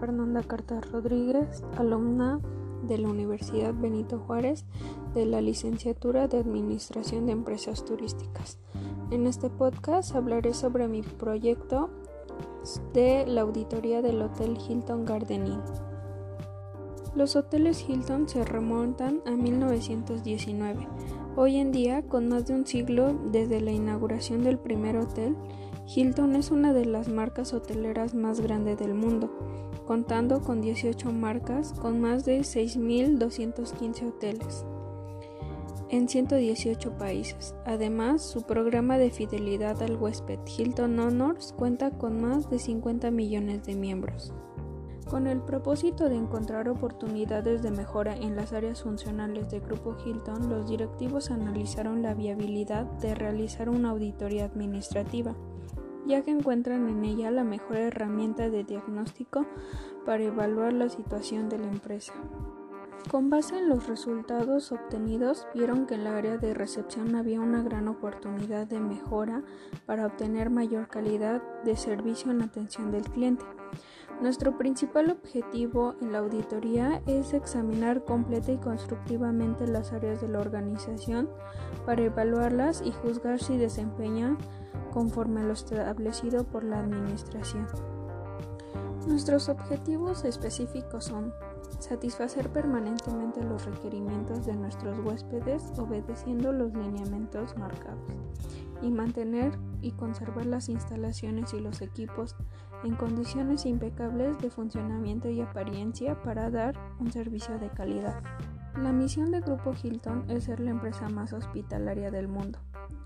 Fernanda Carta Rodríguez, alumna de la Universidad Benito Juárez de la licenciatura de Administración de Empresas Turísticas. En este podcast hablaré sobre mi proyecto de la auditoría del Hotel Hilton Garden Inn. Los hoteles Hilton se remontan a 1919. Hoy en día, con más de un siglo desde la inauguración del primer hotel, Hilton es una de las marcas hoteleras más grandes del mundo, contando con 18 marcas con más de 6.215 hoteles en 118 países. Además, su programa de fidelidad al huésped Hilton Honors cuenta con más de 50 millones de miembros. Con el propósito de encontrar oportunidades de mejora en las áreas funcionales del Grupo Hilton, los directivos analizaron la viabilidad de realizar una auditoría administrativa ya que encuentran en ella la mejor herramienta de diagnóstico para evaluar la situación de la empresa. Con base en los resultados obtenidos, vieron que en la área de recepción había una gran oportunidad de mejora para obtener mayor calidad de servicio en atención del cliente. Nuestro principal objetivo en la auditoría es examinar completa y constructivamente las áreas de la organización para evaluarlas y juzgar si desempeñan conforme a lo establecido por la Administración. Nuestros objetivos específicos son satisfacer permanentemente los requerimientos de nuestros huéspedes obedeciendo los lineamientos marcados y mantener y conservar las instalaciones y los equipos en condiciones impecables de funcionamiento y apariencia para dar un servicio de calidad. La misión del Grupo Hilton es ser la empresa más hospitalaria del mundo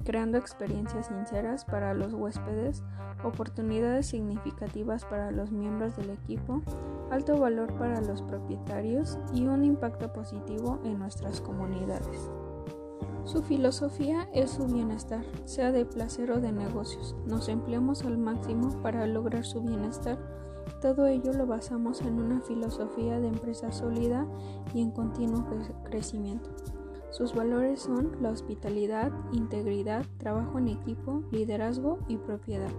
creando experiencias sinceras para los huéspedes, oportunidades significativas para los miembros del equipo, alto valor para los propietarios y un impacto positivo en nuestras comunidades. Su filosofía es su bienestar, sea de placer o de negocios. Nos empleamos al máximo para lograr su bienestar. Todo ello lo basamos en una filosofía de empresa sólida y en continuo crecimiento. Sus valores son la hospitalidad, integridad, trabajo en equipo, liderazgo y propiedad.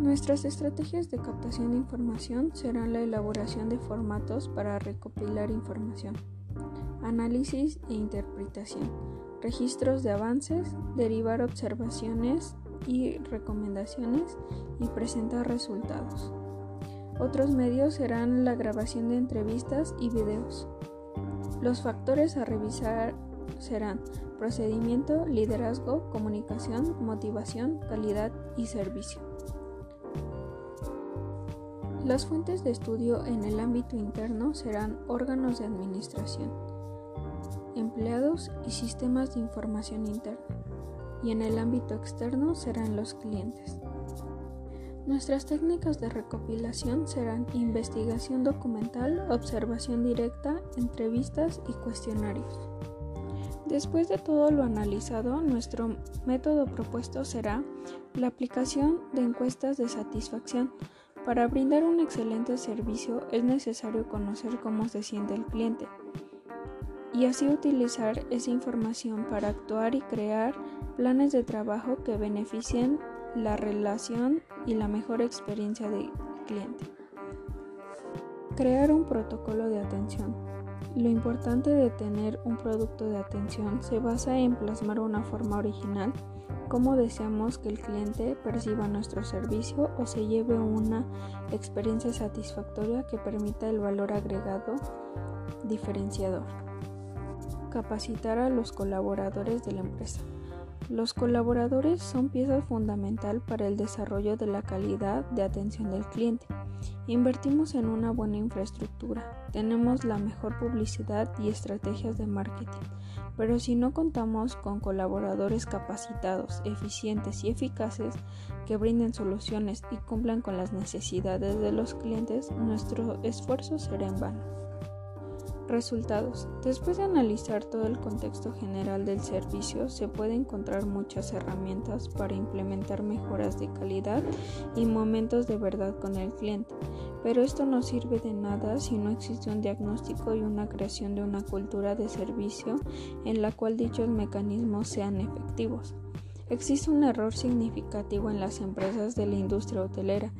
Nuestras estrategias de captación de información serán la elaboración de formatos para recopilar información, análisis e interpretación, registros de avances, derivar observaciones y recomendaciones y presentar resultados. Otros medios serán la grabación de entrevistas y videos. Los factores a revisar serán procedimiento, liderazgo, comunicación, motivación, calidad y servicio. Las fuentes de estudio en el ámbito interno serán órganos de administración, empleados y sistemas de información interna, y en el ámbito externo serán los clientes. Nuestras técnicas de recopilación serán investigación documental, observación directa, entrevistas y cuestionarios. Después de todo lo analizado, nuestro método propuesto será la aplicación de encuestas de satisfacción. Para brindar un excelente servicio es necesario conocer cómo se siente el cliente y así utilizar esa información para actuar y crear planes de trabajo que beneficien la relación y la mejor experiencia del cliente. Crear un protocolo de atención. Lo importante de tener un producto de atención se basa en plasmar una forma original, cómo deseamos que el cliente perciba nuestro servicio o se lleve una experiencia satisfactoria que permita el valor agregado diferenciador. Capacitar a los colaboradores de la empresa. Los colaboradores son pieza fundamental para el desarrollo de la calidad de atención del cliente. Invertimos en una buena infraestructura, tenemos la mejor publicidad y estrategias de marketing, pero si no contamos con colaboradores capacitados, eficientes y eficaces que brinden soluciones y cumplan con las necesidades de los clientes, nuestro esfuerzo será en vano. Resultados. Después de analizar todo el contexto general del servicio, se puede encontrar muchas herramientas para implementar mejoras de calidad y momentos de verdad con el cliente, pero esto no sirve de nada si no existe un diagnóstico y una creación de una cultura de servicio en la cual dichos mecanismos sean efectivos. Existe un error significativo en las empresas de la industria hotelera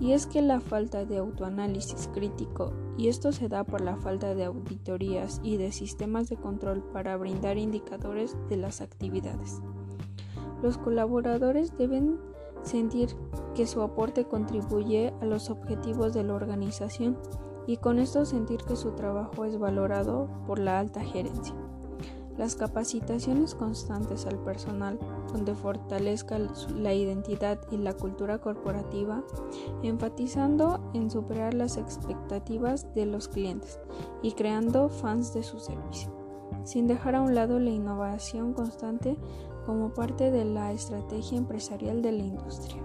Y es que la falta de autoanálisis crítico, y esto se da por la falta de auditorías y de sistemas de control para brindar indicadores de las actividades. Los colaboradores deben sentir que su aporte contribuye a los objetivos de la organización y con esto sentir que su trabajo es valorado por la alta gerencia. Las capacitaciones constantes al personal, donde fortalezca la identidad y la cultura corporativa, enfatizando en superar las expectativas de los clientes y creando fans de su servicio, sin dejar a un lado la innovación constante como parte de la estrategia empresarial de la industria.